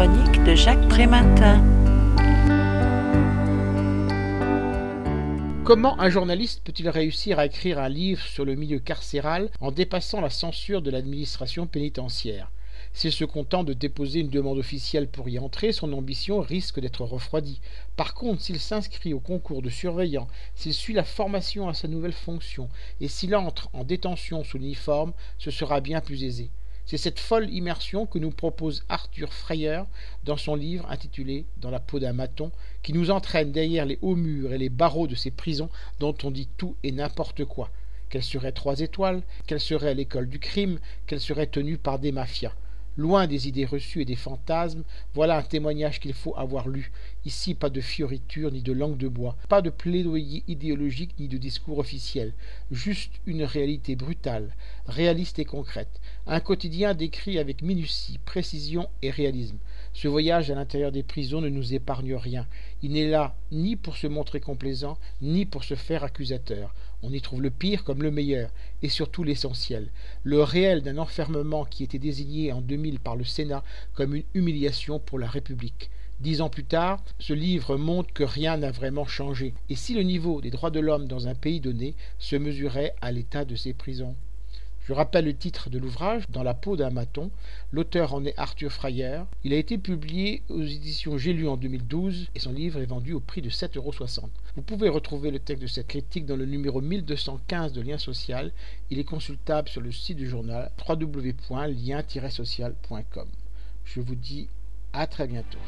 chronique de Jacques Prématin. Comment un journaliste peut-il réussir à écrire un livre sur le milieu carcéral en dépassant la censure de l'administration pénitentiaire? S'il se contente de déposer une demande officielle pour y entrer, son ambition risque d'être refroidie. Par contre, s'il s'inscrit au concours de surveillant, s'il suit la formation à sa nouvelle fonction, et s'il entre en détention sous l'uniforme, ce sera bien plus aisé. C'est cette folle immersion que nous propose Arthur Freyer dans son livre intitulé Dans la peau d'un maton, qui nous entraîne derrière les hauts murs et les barreaux de ces prisons dont on dit tout et n'importe quoi. Quelle serait trois étoiles? Quelle serait l'école du crime? Quelle serait tenue par des mafias? Loin des idées reçues et des fantasmes, voilà un témoignage qu'il faut avoir lu. Ici, pas de fioritures ni de langue de bois, pas de plaidoyer idéologique ni de discours officiel, juste une réalité brutale, réaliste et concrète, un quotidien décrit avec minutie, précision et réalisme. Ce voyage à l'intérieur des prisons ne nous épargne rien. Il n'est là ni pour se montrer complaisant, ni pour se faire accusateur. On y trouve le pire comme le meilleur, et surtout l'essentiel, le réel d'un enfermement qui était désigné en 2000 par le Sénat comme une humiliation pour la République. Dix ans plus tard, ce livre montre que rien n'a vraiment changé, et si le niveau des droits de l'homme dans un pays donné se mesurait à l'état de ses prisons? Je rappelle le titre de l'ouvrage, Dans la peau d'un maton. L'auteur en est Arthur Freyer. Il a été publié aux éditions J'ai lu en 2012 et son livre est vendu au prix de 7,60 euros. Vous pouvez retrouver le texte de cette critique dans le numéro 1215 de Lien Social. Il est consultable sur le site du journal www.lien-social.com. Je vous dis à très bientôt.